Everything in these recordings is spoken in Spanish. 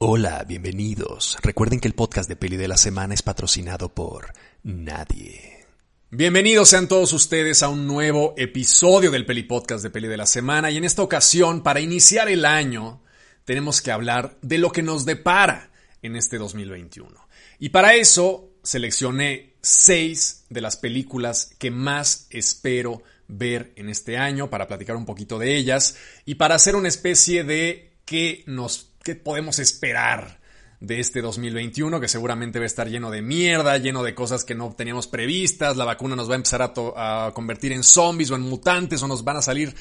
Hola, bienvenidos. Recuerden que el podcast de Peli de la Semana es patrocinado por nadie. Bienvenidos sean todos ustedes a un nuevo episodio del Peli Podcast de Peli de la Semana y en esta ocasión, para iniciar el año, tenemos que hablar de lo que nos depara en este 2021. Y para eso seleccioné seis de las películas que más espero ver en este año para platicar un poquito de ellas y para hacer una especie de qué nos qué podemos esperar de este 2021, que seguramente va a estar lleno de mierda, lleno de cosas que no teníamos previstas, la vacuna nos va a empezar a, convertir en zombies o en mutantes o nos van a salir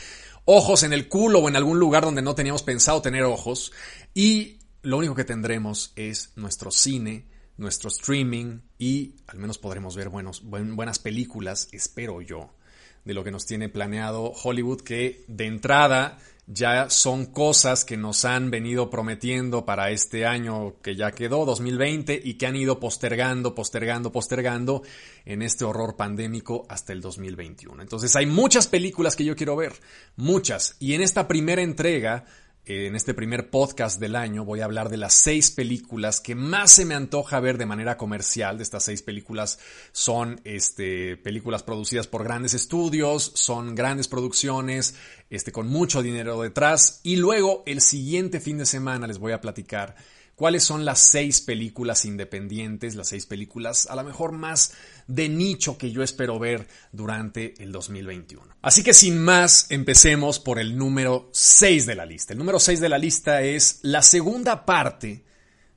ojos en el culo o en algún lugar donde no teníamos pensado tener ojos y lo único que tendremos es nuestro cine, nuestro streaming y al menos podremos ver buenas películas, espero yo, de lo que nos tiene planeado Hollywood, que de entrada ya son cosas que nos han venido prometiendo para este año que ya quedó, 2020, y que han ido postergando, postergando, postergando en este horror pandémico hasta el 2021. Entonces hay muchas películas que yo quiero ver, muchas, y en esta primera entrega en este primer podcast del año voy a hablar de las seis películas que más se me antoja ver de manera comercial. De estas seis películas son este, películas producidas por grandes estudios, son grandes producciones, este, con mucho dinero detrás. Y luego el siguiente fin de semana les voy a platicar cuáles son las seis películas independientes, las seis películas a lo mejor más de nicho que yo espero ver durante el 2021. Así que sin más, empecemos por el número 6 de la lista. El número 6 de la lista es la segunda parte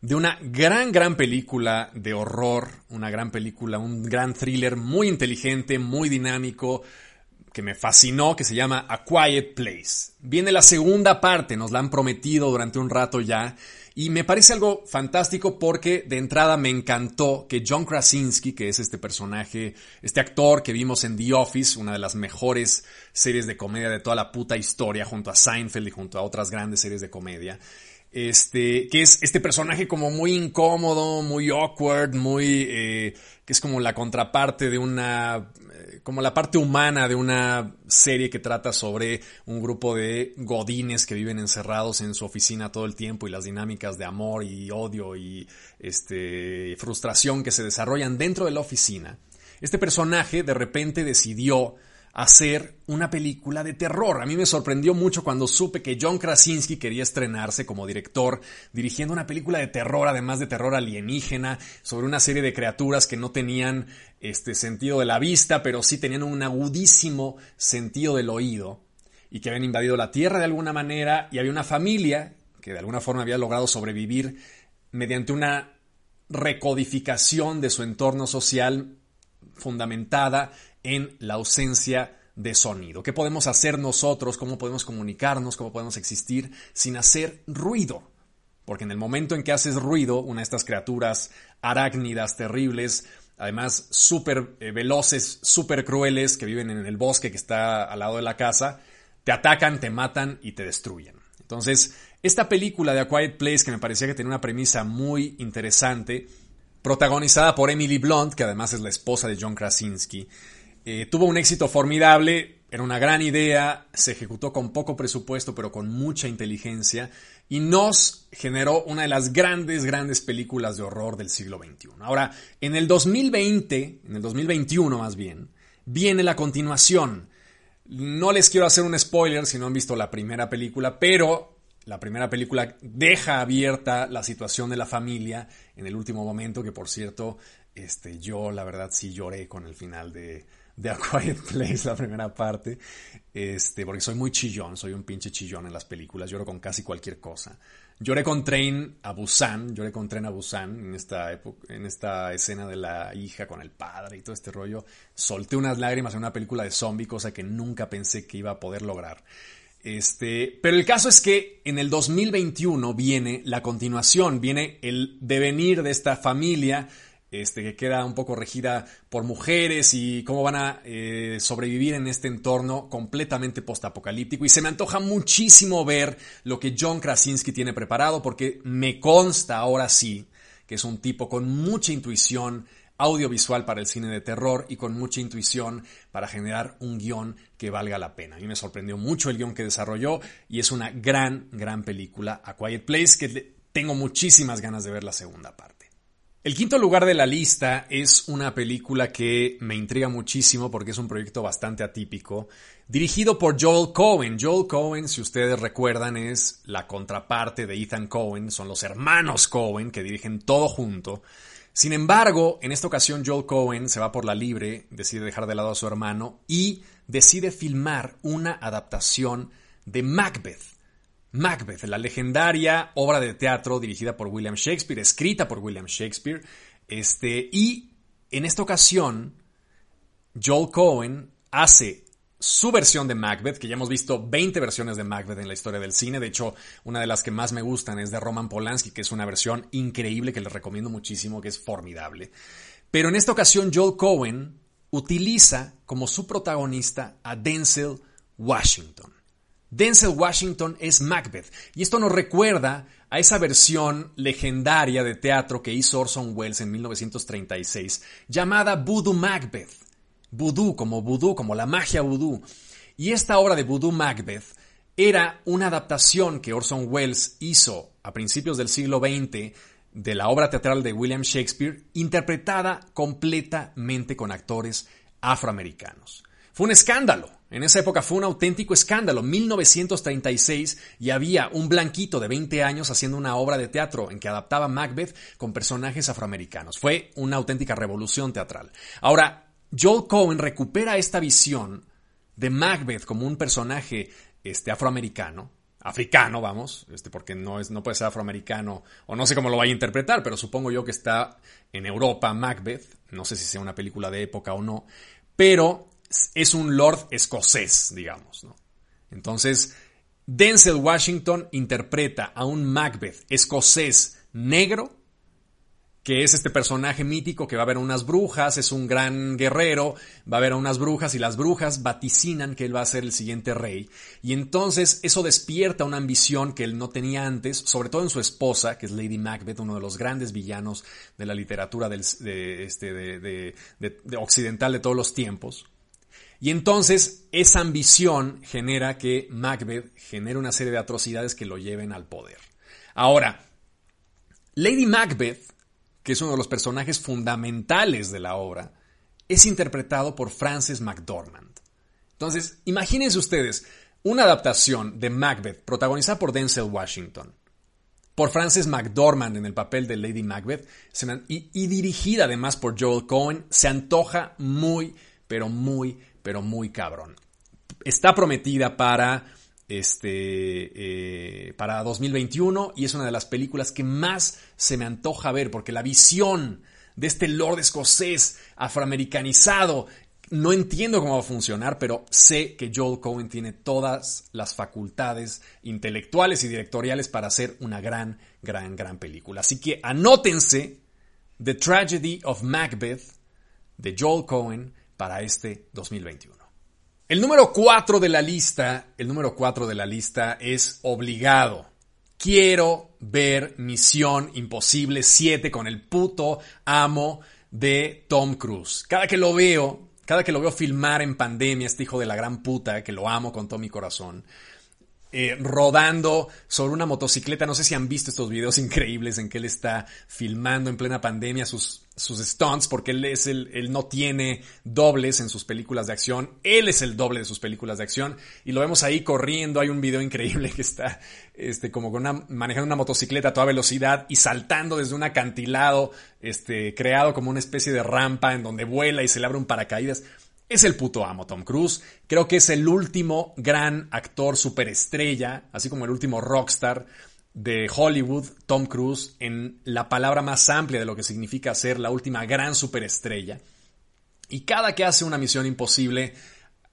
de una gran, gran película de horror, una gran película, un gran thriller muy inteligente, muy dinámico, que me fascinó, que se llama A Quiet Place. Viene la segunda parte, nos la han prometido durante un rato ya, y me parece algo fantástico porque de entrada me encantó que John Krasinski, que es este personaje, este actor que vimos en The Office, una de las mejores series de comedia de toda la puta historia, junto a Seinfeld y junto a otras grandes series de comedia, este, que es este personaje como muy incómodo, muy awkward, muy, eh, que es como la contraparte de una, eh, como la parte humana de una serie que trata sobre un grupo de godines que viven encerrados en su oficina todo el tiempo y las dinámicas de amor y odio y este, frustración que se desarrollan dentro de la oficina. Este personaje de repente decidió hacer una película de terror. A mí me sorprendió mucho cuando supe que John Krasinski quería estrenarse como director, dirigiendo una película de terror, además de terror alienígena, sobre una serie de criaturas que no tenían este sentido de la vista, pero sí tenían un agudísimo sentido del oído y que habían invadido la Tierra de alguna manera y había una familia que de alguna forma había logrado sobrevivir mediante una recodificación de su entorno social fundamentada en la ausencia de sonido. ¿Qué podemos hacer nosotros? ¿Cómo podemos comunicarnos? ¿Cómo podemos existir sin hacer ruido? Porque en el momento en que haces ruido, una de estas criaturas arácnidas terribles, además súper eh, veloces, súper crueles, que viven en el bosque que está al lado de la casa, te atacan, te matan y te destruyen. Entonces, esta película de A Quiet Place, que me parecía que tenía una premisa muy interesante, protagonizada por Emily Blunt, que además es la esposa de John Krasinski, eh, tuvo un éxito formidable, era una gran idea, se ejecutó con poco presupuesto pero con mucha inteligencia y nos generó una de las grandes, grandes películas de horror del siglo XXI. Ahora, en el 2020, en el 2021 más bien, viene la continuación. No les quiero hacer un spoiler si no han visto la primera película, pero la primera película deja abierta la situación de la familia en el último momento, que por cierto, este, yo la verdad sí lloré con el final de, de A Quiet Place, la primera parte, este, porque soy muy chillón, soy un pinche chillón en las películas, lloro con casi cualquier cosa. Lloré con Train a Busan, lloré con Train a Busan en esta, en esta escena de la hija con el padre y todo este rollo. Solté unas lágrimas en una película de zombie, cosa que nunca pensé que iba a poder lograr. Este, pero el caso es que en el 2021 viene la continuación, viene el devenir de esta familia este, que queda un poco regida por mujeres y cómo van a eh, sobrevivir en este entorno completamente postapocalíptico. Y se me antoja muchísimo ver lo que John Krasinski tiene preparado, porque me consta ahora sí que es un tipo con mucha intuición audiovisual para el cine de terror y con mucha intuición para generar un guion que valga la pena. A mí me sorprendió mucho el guion que desarrolló y es una gran, gran película, A Quiet Place, que tengo muchísimas ganas de ver la segunda parte. El quinto lugar de la lista es una película que me intriga muchísimo porque es un proyecto bastante atípico, dirigido por Joel Cohen. Joel Cohen, si ustedes recuerdan, es la contraparte de Ethan Cohen, son los hermanos Cohen que dirigen todo junto. Sin embargo, en esta ocasión Joel Cohen se va por la libre, decide dejar de lado a su hermano y decide filmar una adaptación de Macbeth. Macbeth, la legendaria obra de teatro dirigida por William Shakespeare, escrita por William Shakespeare, este, y en esta ocasión Joel Cohen hace su versión de Macbeth, que ya hemos visto 20 versiones de Macbeth en la historia del cine. De hecho, una de las que más me gustan es de Roman Polanski, que es una versión increíble que les recomiendo muchísimo, que es formidable. Pero en esta ocasión, Joel Cohen utiliza como su protagonista a Denzel Washington. Denzel Washington es Macbeth. Y esto nos recuerda a esa versión legendaria de teatro que hizo Orson Welles en 1936, llamada Voodoo Macbeth. Voodoo como voodoo, como la magia voodoo. Y esta obra de Voodoo Macbeth era una adaptación que Orson Welles hizo a principios del siglo XX de la obra teatral de William Shakespeare, interpretada completamente con actores afroamericanos. Fue un escándalo. En esa época fue un auténtico escándalo. 1936 y había un blanquito de 20 años haciendo una obra de teatro en que adaptaba Macbeth con personajes afroamericanos. Fue una auténtica revolución teatral. Ahora, Joel Cohen recupera esta visión de Macbeth como un personaje este, afroamericano, africano, vamos, este, porque no, es, no puede ser afroamericano, o no sé cómo lo vaya a interpretar, pero supongo yo que está en Europa Macbeth, no sé si sea una película de época o no, pero es un lord escocés, digamos, ¿no? Entonces, Denzel Washington interpreta a un Macbeth escocés negro que es este personaje mítico que va a ver a unas brujas, es un gran guerrero, va a ver a unas brujas y las brujas vaticinan que él va a ser el siguiente rey. Y entonces eso despierta una ambición que él no tenía antes, sobre todo en su esposa, que es Lady Macbeth, uno de los grandes villanos de la literatura este, de, de occidental de todos los tiempos. Y entonces esa ambición genera que Macbeth genere una serie de atrocidades que lo lleven al poder. Ahora, Lady Macbeth que es uno de los personajes fundamentales de la obra, es interpretado por Frances McDormand. Entonces, imagínense ustedes una adaptación de Macbeth protagonizada por Denzel Washington, por Frances McDormand en el papel de Lady Macbeth y, dirigida además por Joel Cohen, se antoja muy, pero muy, pero muy cabrón. Está prometida para este, eh, para 2021 y es una de las películas que más se me antoja ver porque la visión de este Lord escocés afroamericanizado no entiendo cómo va a funcionar, pero sé que Joel Cohen tiene todas las facultades intelectuales y directoriales para hacer una gran, gran, gran película. Así que anótense The Tragedy of Macbeth de Joel Cohen para este 2021. El número 4 de la lista, el número 4 de la lista es obligado. Quiero ver Misión Imposible 7 con el puto amo de Tom Cruise. Cada que lo veo, cada que lo veo filmar en pandemia, este hijo de la gran puta, que lo amo con todo mi corazón, eh, rodando sobre una motocicleta. No sé si han visto estos videos increíbles en que él está filmando en plena pandemia sus, sus stunts, porque él es el, él no tiene dobles en sus películas de acción. Él es el doble de sus películas de acción. Y lo vemos ahí corriendo. Hay un video increíble que está, este, como con una, manejando una motocicleta a toda velocidad y saltando desde un acantilado, este, creado como una especie de rampa en donde vuela y se le abre un paracaídas. Es el puto amo Tom Cruise. Creo que es el último gran actor superestrella, así como el último rockstar de Hollywood, Tom Cruise, en la palabra más amplia de lo que significa ser la última gran superestrella. Y cada que hace una misión imposible,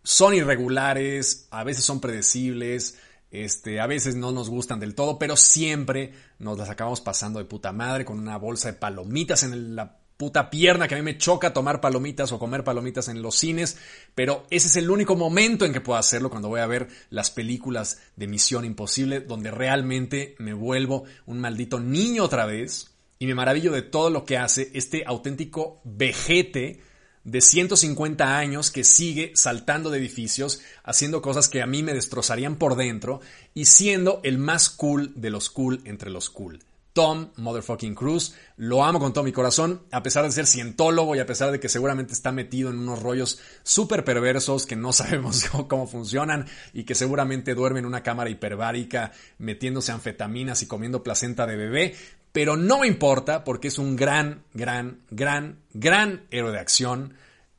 son irregulares, a veces son predecibles, este, a veces no nos gustan del todo, pero siempre nos las acabamos pasando de puta madre con una bolsa de palomitas en la puta pierna que a mí me choca tomar palomitas o comer palomitas en los cines, pero ese es el único momento en que puedo hacerlo cuando voy a ver las películas de Misión Imposible, donde realmente me vuelvo un maldito niño otra vez y me maravillo de todo lo que hace este auténtico vejete de 150 años que sigue saltando de edificios, haciendo cosas que a mí me destrozarían por dentro y siendo el más cool de los cool entre los cool. Tom Motherfucking Cruise. Lo amo con todo mi corazón, a pesar de ser cientólogo y a pesar de que seguramente está metido en unos rollos súper perversos que no sabemos cómo funcionan y que seguramente duerme en una cámara hiperbárica metiéndose anfetaminas y comiendo placenta de bebé. Pero no me importa porque es un gran, gran, gran, gran héroe de acción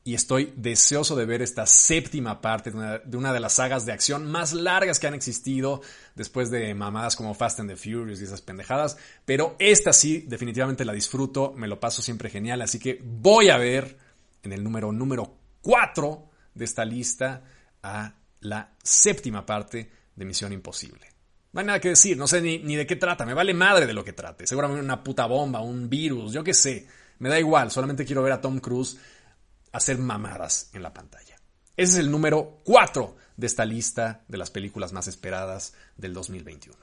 y estoy deseoso de ver esta séptima parte de una, de las sagas de acción más largas que han existido después de mamadas como Fast and the Furious y esas pendejadas, pero esta sí definitivamente la disfruto, me lo paso siempre genial, así que voy a ver en el número número 4 de esta lista a la séptima parte de Misión Imposible. No hay nada que decir, no sé ni, ni de qué trata, me vale madre de lo que trate, seguramente una puta bomba, un virus, yo qué sé, me da igual, solamente quiero ver a Tom Cruise hacer mamadas en la pantalla. Ese es el número 4 de esta lista de las películas más esperadas del 2021.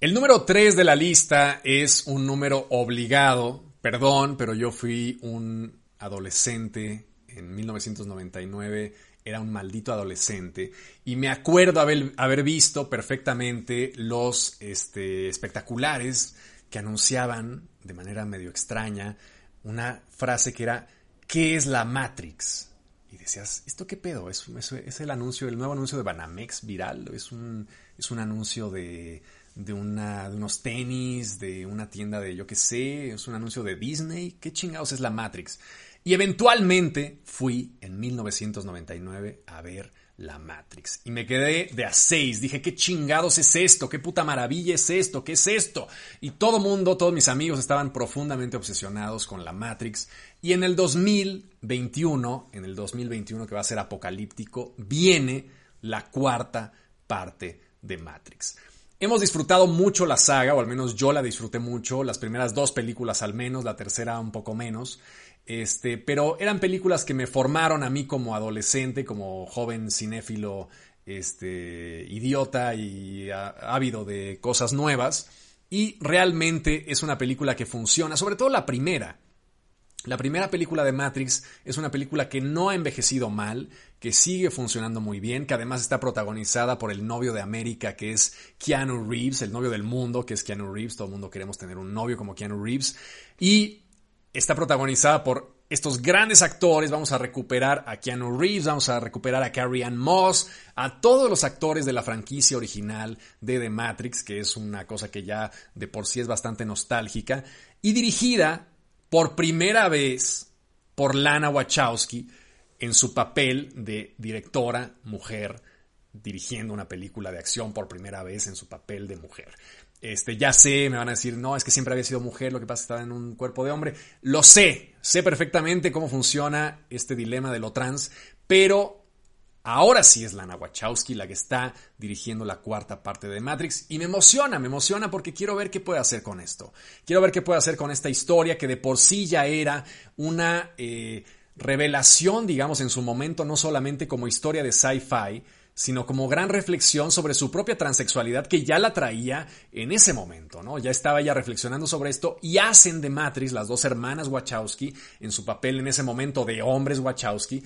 El número 3 de la lista es un número obligado. Perdón, pero yo fui un adolescente en 1999 era un maldito adolescente y me acuerdo haber, haber visto perfectamente los este, espectaculares que anunciaban de manera medio extraña una frase que era ¿qué es la Matrix? Y decías, ¿esto qué pedo? ¿Es, es, el anuncio, el nuevo anuncio de Banamex viral? ¿Es un, es un anuncio de, de, una, de unos tenis, de una tienda de yo qué sé? ¿Es un anuncio de Disney? ¿Qué chingados es la Matrix? Y eventualmente fui en 1999 a ver la Matrix. Y me quedé de a seis. Dije, ¿qué chingados es esto? ¿Qué puta maravilla es esto? ¿Qué es esto? Y todo mundo, todos mis amigos estaban profundamente obsesionados con la Matrix. Y en el 2021, en el 2021 que va a ser apocalíptico, viene la cuarta parte de Matrix. Hemos disfrutado mucho la saga, o al menos yo la disfruté mucho, las primeras dos películas al menos, la tercera un poco menos. Este, pero eran películas que me formaron a mí como adolescente, como joven cinéfilo, este, idiota y ávido de cosas nuevas. Y realmente es una película que funciona, sobre todo la primera. La primera película de Matrix es una película que no ha envejecido mal, que sigue funcionando muy bien, que además está protagonizada por el novio de América, que es Keanu Reeves, el novio del mundo, que es Keanu Reeves, todo el mundo queremos tener un novio como Keanu Reeves, y está protagonizada por estos grandes actores. Vamos a recuperar a Keanu Reeves, vamos a recuperar a Carrie Ann Moss, a todos los actores de la franquicia original de The Matrix, que es una cosa que ya de por sí es bastante nostálgica, y dirigida por primera vez por Lana Wachowski en su papel de directora mujer dirigiendo una película de acción por primera vez en su papel de mujer. Este, ya sé, me van a decir, no, es que siempre había sido mujer, lo que pasa es que estaba en un cuerpo de hombre. Lo sé, sé perfectamente cómo funciona este dilema de lo trans, pero ahora sí es Lana Wachowski la que está dirigiendo la cuarta parte de Matrix y me emociona, me emociona porque quiero ver qué puede hacer con esto. Quiero ver qué puede hacer con esta historia que de por sí ya era una eh, revelación, digamos, en su momento, no solamente como historia de sci-fi, sino como gran reflexión sobre su propia transexualidad que ya la traía en ese momento, ¿no? Ya estaba ya reflexionando sobre esto y hacen de Matrix, las dos hermanas Wachowski, en su papel en ese momento de hombres Wachowski,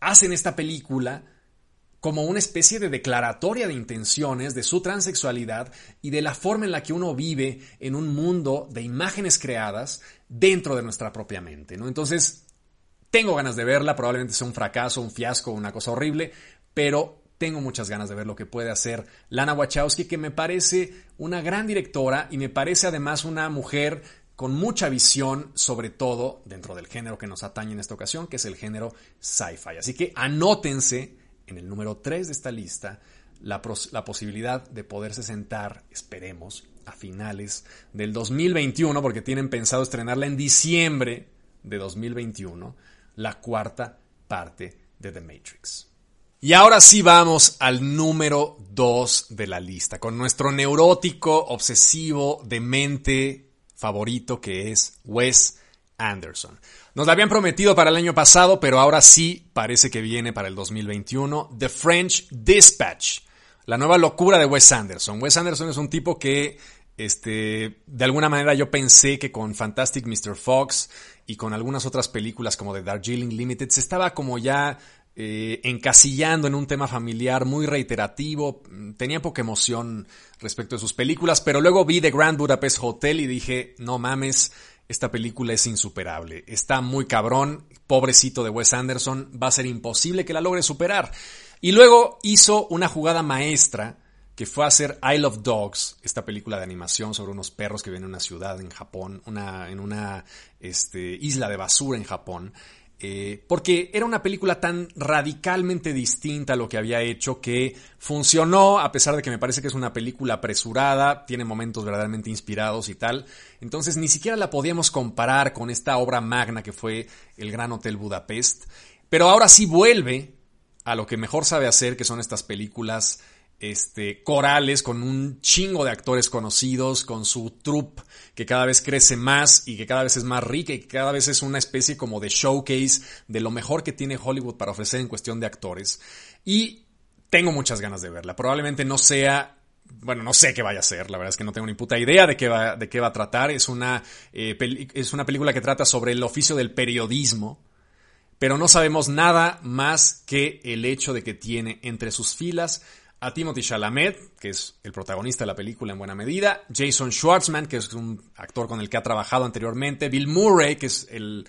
hacen esta película como una especie de declaratoria de intenciones de su transexualidad y de la forma en la que uno vive en un mundo de imágenes creadas dentro de nuestra propia mente, ¿no? Entonces, tengo ganas de verla, probablemente sea un fracaso, un fiasco, una cosa horrible, pero tengo muchas ganas de ver lo que puede hacer Lana Wachowski, que me parece una gran directora y me parece además una mujer con mucha visión, sobre todo dentro del género que nos atañe en esta ocasión, que es el género sci-fi. Así que anótense en el número 3 de esta lista la, la posibilidad de poderse sentar, esperemos, a finales del 2021, porque tienen pensado estrenarla en diciembre de 2021, la cuarta parte de The Matrix. Y ahora sí vamos al número 2 de la lista, con nuestro neurótico, obsesivo, demente favorito que es Wes Anderson. Nos la habían prometido para el año pasado, pero ahora sí parece que viene para el 2021. The French Dispatch, la nueva locura de Wes Anderson. Wes Anderson es un tipo que, este, de alguna manera yo pensé que con Fantastic Mr. Fox y con algunas otras películas como The Darjeeling Limited se estaba como ya eh, encasillando en un tema familiar muy reiterativo. Tenía poca emoción respecto de sus películas, pero luego vi The Grand Budapest Hotel y dije, no mames, esta película es insuperable. Está muy cabrón, pobrecito de Wes Anderson, va a ser imposible que la logre superar. Y luego hizo una jugada maestra que fue a hacer Isle of Dogs, esta película de animación sobre unos perros que viven en una ciudad en Japón, una, en una este, isla de basura en Japón. Eh, porque era una película tan radicalmente distinta a lo que había hecho que funcionó, a pesar de que me parece que es una película apresurada, tiene momentos verdaderamente inspirados y tal. Entonces ni siquiera la podíamos comparar con esta obra magna que fue El Gran Hotel Budapest. Pero ahora sí vuelve a lo que mejor sabe hacer, que son estas películas este, corales con un chingo de actores conocidos, con su troupe que cada vez crece más y que cada vez es más rica y que cada vez es una especie como de showcase de lo mejor que tiene Hollywood para ofrecer en cuestión de actores. Y tengo muchas ganas de verla. Probablemente no sea bueno, no sé qué vaya a ser, la verdad es que no tengo ni puta idea de qué va, de qué va a tratar. Es una, eh, es una película que trata sobre el oficio del periodismo, pero no sabemos nada más que el hecho de que tiene entre sus filas a Timothy Chalamet, que es el protagonista de la película en buena medida, Jason Schwartzman, que es un actor con el que ha trabajado anteriormente, Bill Murray, que es el,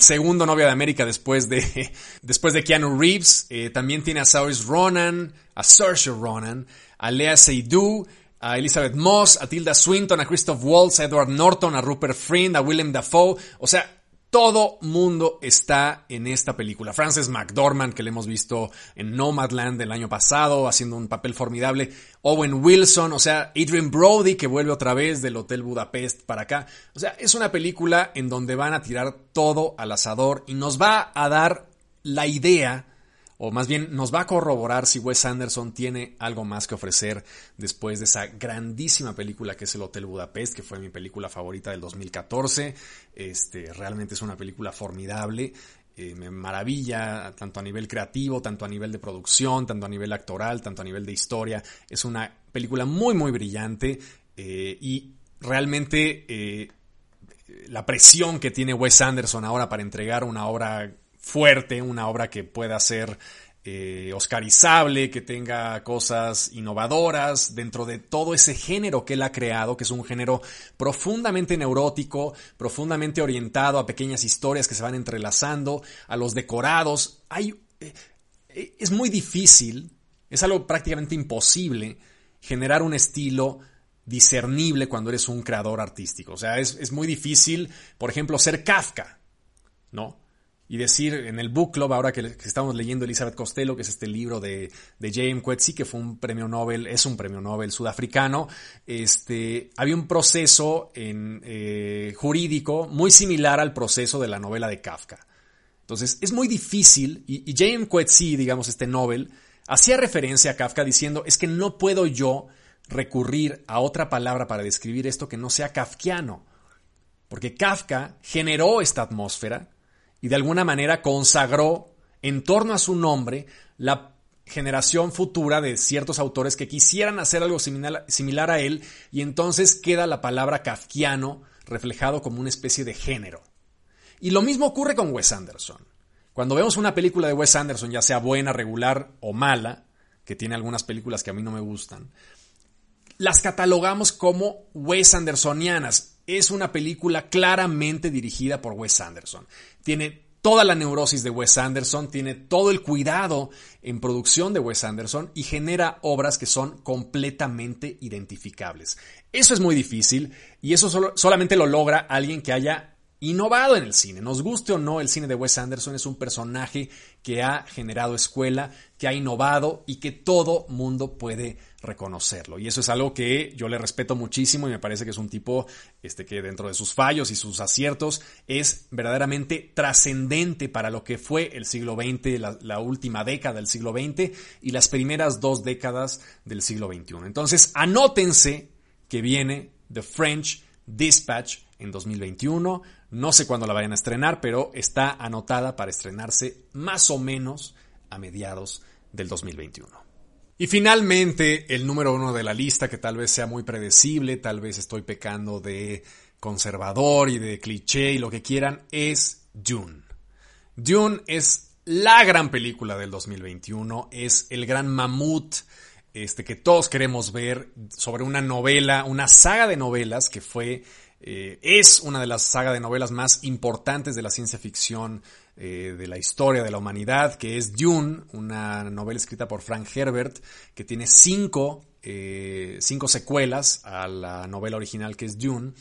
segundo novio de América después de, después de Keanu Reeves, eh, también tiene a Saoirse Ronan, a Saoirse Ronan, a Lea Seydoux, a Elizabeth Moss, a Tilda Swinton, a Christoph Waltz, a Edward Norton, a Rupert Friend, a Willem Dafoe, o sea, todo mundo está en esta película. Frances McDormand, que le hemos visto en Nomadland el año pasado, haciendo un papel formidable. Owen Wilson, o sea, Adrian Brody, que vuelve otra vez del Hotel Budapest para acá. O sea, es una película en donde van a tirar todo al asador y nos va a dar la idea o más bien nos va a corroborar si Wes Anderson tiene algo más que ofrecer después de esa grandísima película que es El Hotel Budapest, que fue mi película favorita del 2014. Este, realmente es una película formidable. Eh, me maravilla tanto a nivel creativo, tanto a nivel de producción, tanto a nivel actoral, tanto a nivel de historia. Es una película muy, muy brillante eh, y realmente eh, la presión que tiene Wes Anderson ahora para entregar una obra fuerte, una obra que pueda ser eh, oscarizable, que tenga cosas innovadoras dentro de todo ese género que él ha creado, que es un género profundamente neurótico, profundamente orientado a pequeñas historias que se van entrelazando, a los decorados. Hay, eh, es muy difícil, es algo prácticamente imposible generar un estilo discernible cuando eres un creador artístico. O sea, es, es muy difícil, por ejemplo, ser Kafka, ¿no? Y decir en el book club, ahora que, estamos leyendo Elizabeth Costello, que es este libro de, J.M. Coetzee, que fue un premio Nobel, es un premio Nobel sudafricano, este, había un proceso eh, jurídico muy similar al proceso de la novela de Kafka. Entonces, es muy difícil, y, J.M. Coetzee, digamos, este Nobel, hacía referencia a Kafka diciendo, es que no puedo yo recurrir a otra palabra para describir esto que no sea kafkiano. Porque Kafka generó esta atmósfera, y de alguna manera consagró en torno a su nombre la generación futura de ciertos autores que quisieran hacer algo similar, a él y entonces queda la palabra kafkiano reflejado como una especie de género. Y lo mismo ocurre con Wes Anderson. Cuando vemos una película de Wes Anderson, ya sea buena, regular o mala, que tiene algunas películas que a mí no me gustan, las catalogamos como Wes Andersonianas es una película claramente dirigida por Wes Anderson. Tiene toda la neurosis de Wes Anderson, tiene todo el cuidado en producción de Wes Anderson y genera obras que son completamente identificables. Eso es muy difícil y eso solamente lo logra alguien que haya innovado en el cine. Nos guste o no, el cine de Wes Anderson es un personaje que ha generado escuela, que ha innovado y que todo mundo puede reconocerlo. Y eso es algo que yo le respeto muchísimo y me parece que es un tipo este, que dentro de sus fallos y sus aciertos es verdaderamente trascendente para lo que fue el siglo XX, la, la última década del siglo XX y las primeras dos décadas del siglo XXI. Entonces, anótense que viene The French Dispatch en 2021 no sé cuándo la vayan a estrenar, pero está anotada para estrenarse más o menos a mediados del 2021. Y finalmente, el número uno de la lista, que tal vez sea muy predecible, tal vez estoy pecando de conservador y de cliché y lo que quieran, es Dune. Dune es la gran película del 2021, es el gran mamut este, que todos queremos ver sobre una novela, una saga de novelas que fue, eh, es una de las sagas de novelas más importantes de la ciencia ficción eh, de la historia de la humanidad, que es Dune, una novela escrita por Frank Herbert, que tiene cinco, eh, cinco secuelas a la novela original que es Dune,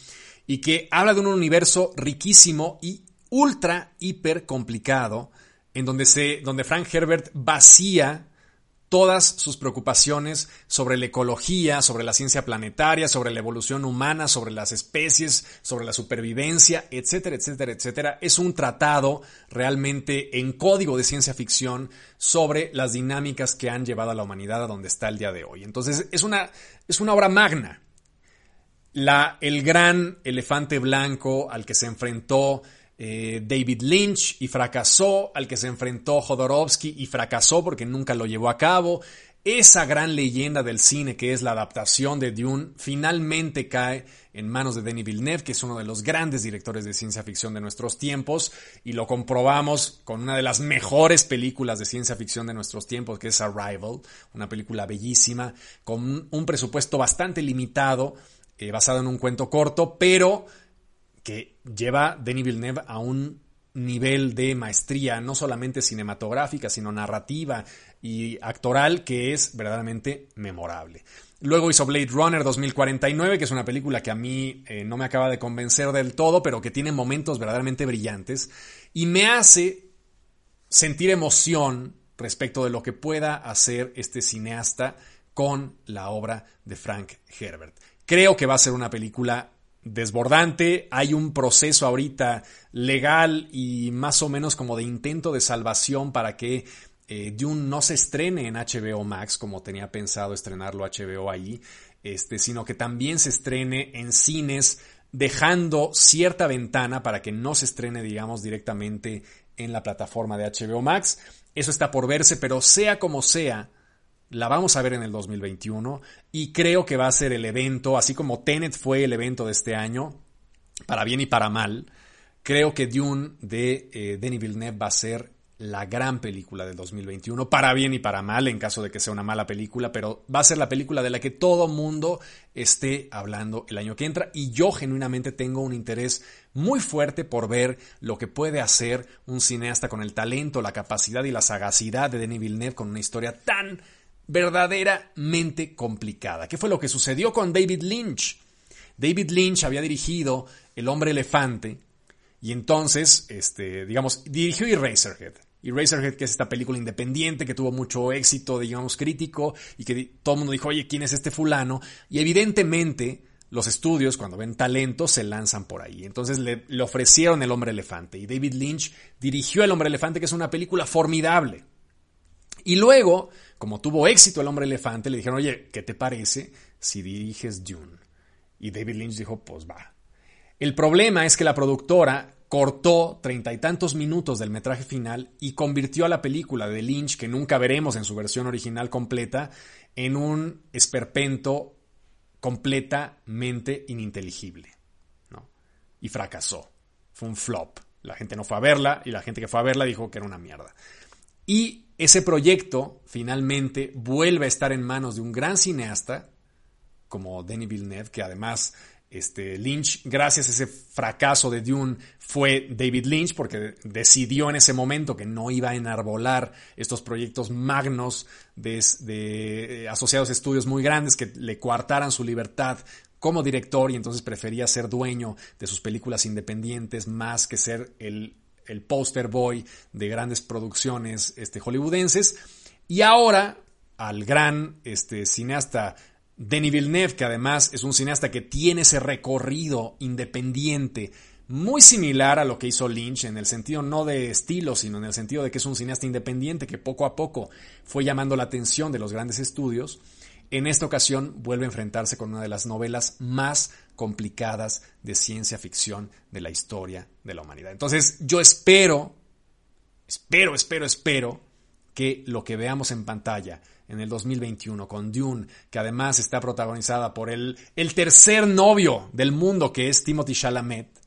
y que habla de un universo riquísimo y ultra, hiper complicado, en donde, se, donde Frank Herbert vacía todas sus preocupaciones sobre la ecología, sobre la ciencia planetaria, sobre la evolución humana, sobre las especies, sobre la supervivencia, etcétera, etcétera, etcétera. Es un tratado realmente en código de ciencia ficción sobre las dinámicas que han llevado a la humanidad a donde está el día de hoy. Entonces, es una, es una obra magna. La, el gran elefante blanco al que se enfrentó eh, David Lynch y fracasó, al que se enfrentó Jodorowsky y fracasó porque nunca lo llevó a cabo. Esa gran leyenda del cine que es la adaptación de Dune finalmente cae en manos de Denis Villeneuve, que es uno de los grandes directores de ciencia ficción de nuestros tiempos, y lo comprobamos con una de las mejores películas de ciencia ficción de nuestros tiempos, que es Arrival, una película bellísima, con un presupuesto bastante limitado, eh, basado en un cuento corto, pero que lleva Denis Villeneuve a un nivel de maestría, no solamente cinematográfica, sino narrativa y actoral, que es verdaderamente memorable. Luego hizo Blade Runner 2049, que es una película que a mí eh, no me acaba de convencer del todo, pero que tiene momentos verdaderamente brillantes y me hace sentir emoción respecto de lo que pueda hacer este cineasta con la obra de Frank Herbert. Creo que va a ser una película desbordante. Hay un proceso ahorita legal y más o menos como de intento de salvación para que eh, Dune no se estrene en HBO Max como tenía pensado estrenarlo HBO ahí, este, sino que también se estrene en cines dejando cierta ventana para que no se estrene, digamos, directamente en la plataforma de HBO Max. Eso está por verse, pero sea como sea, la vamos a ver en el 2021 y creo que va a ser el evento, así como Tenet fue el evento de este año, para bien y para mal, creo que Dune de eh, Denis Villeneuve va a ser la gran película del 2021, para bien y para mal, en caso de que sea una mala película, pero va a ser la película de la que todo mundo esté hablando el año que entra. Y yo genuinamente tengo un interés muy fuerte por ver lo que puede hacer un cineasta con el talento, la capacidad y la sagacidad de Denis Villeneuve con una historia tan verdaderamente complicada. ¿Qué fue lo que sucedió con David Lynch? David Lynch había dirigido El hombre elefante y entonces, este, digamos, dirigió Eraserhead. Eraserhead, que es esta película independiente que tuvo mucho éxito, digamos, crítico y que todo el mundo dijo, oye, ¿quién es este fulano? Y evidentemente los estudios, cuando ven talento, se lanzan por ahí. Entonces le, le ofrecieron El hombre elefante y David Lynch dirigió El hombre elefante, que es una película formidable. Y luego como tuvo éxito el hombre elefante, le dijeron, oye, ¿qué te parece si diriges Dune? Y David Lynch dijo, pues va. El problema es que la productora cortó treinta y tantos minutos del metraje final y convirtió a la película de Lynch, que nunca veremos en su versión original completa, en un esperpento completamente ininteligible. ¿no? Y fracasó. Fue un flop. La gente no fue a verla y la gente que fue a verla dijo que era una mierda. Y ese proyecto finalmente vuelve a estar en manos de un gran cineasta como Denis Villeneuve, que además este, Lynch, gracias a ese fracaso de Dune, fue David Lynch, porque decidió en ese momento que no iba a enarbolar estos proyectos magnos de, de, asociados a estudios muy grandes que le coartaran su libertad como director y entonces prefería ser dueño de sus películas independientes más que ser el el poster boy de grandes producciones este, hollywoodenses. Y ahora al gran este, cineasta Denis Villeneuve, que además es un cineasta que tiene ese recorrido independiente muy similar a lo que hizo Lynch en el sentido no de estilo, sino en el sentido de que es un cineasta independiente que poco a poco fue llamando la atención de los grandes estudios. En esta ocasión vuelve a enfrentarse con una de las novelas más complicadas de ciencia ficción de la historia de la humanidad. Entonces yo espero, espero, espero, espero que lo que veamos en pantalla en el 2021 con Dune, que además está protagonizada por el, el tercer novio del mundo que es Timothy Chalamet,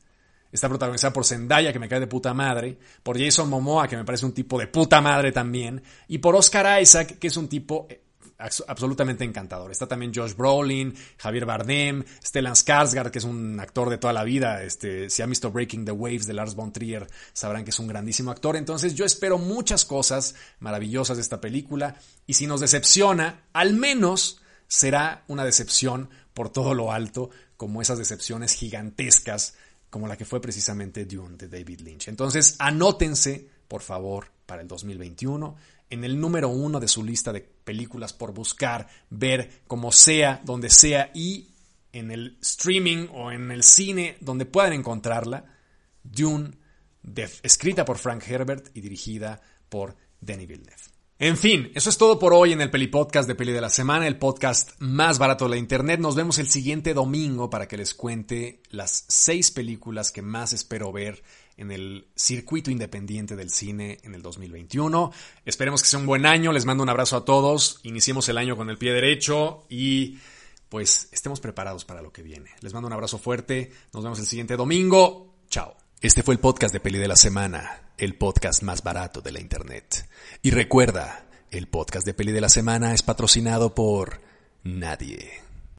Está protagonizada por Zendaya, que me cae de puta madre, por Jason Momoa, que me parece un tipo de puta madre también, y por Oscar Isaac, que es un tipo eh, absolutamente encantador. Está también Josh Brolin, Javier Bardem, Stellan Skarsgård, que es un actor de toda la vida. Este, si han visto Breaking the Waves de Lars von Trier, sabrán que es un grandísimo actor. Entonces yo espero muchas cosas maravillosas de esta película y si nos decepciona, al menos será una decepción por todo lo alto, como esas decepciones gigantescas como la que fue precisamente Dune de David Lynch. Entonces, anótense, por favor, para el 2021 en el número uno de su lista de películas por buscar, ver como sea, donde sea y en el streaming o en el cine donde puedan encontrarla, Dune, escrita por Frank Herbert y dirigida por Denis Villeneuve. En fin, eso es todo por hoy en el Peli Podcast de Peli de la Semana, el podcast más barato de la internet. Nos vemos el siguiente domingo para que les cuente las seis películas que más espero ver en el circuito independiente del cine en el 2021. Esperemos que sea un buen año. Les mando un abrazo a todos. Iniciemos el año con el pie derecho y pues estemos preparados para lo que viene. Les mando un abrazo fuerte. Nos vemos el siguiente domingo. Chao. Este fue el podcast de Peli de la Semana, el podcast más barato de la Internet. Y recuerda, el podcast de Peli de la Semana es patrocinado por nadie.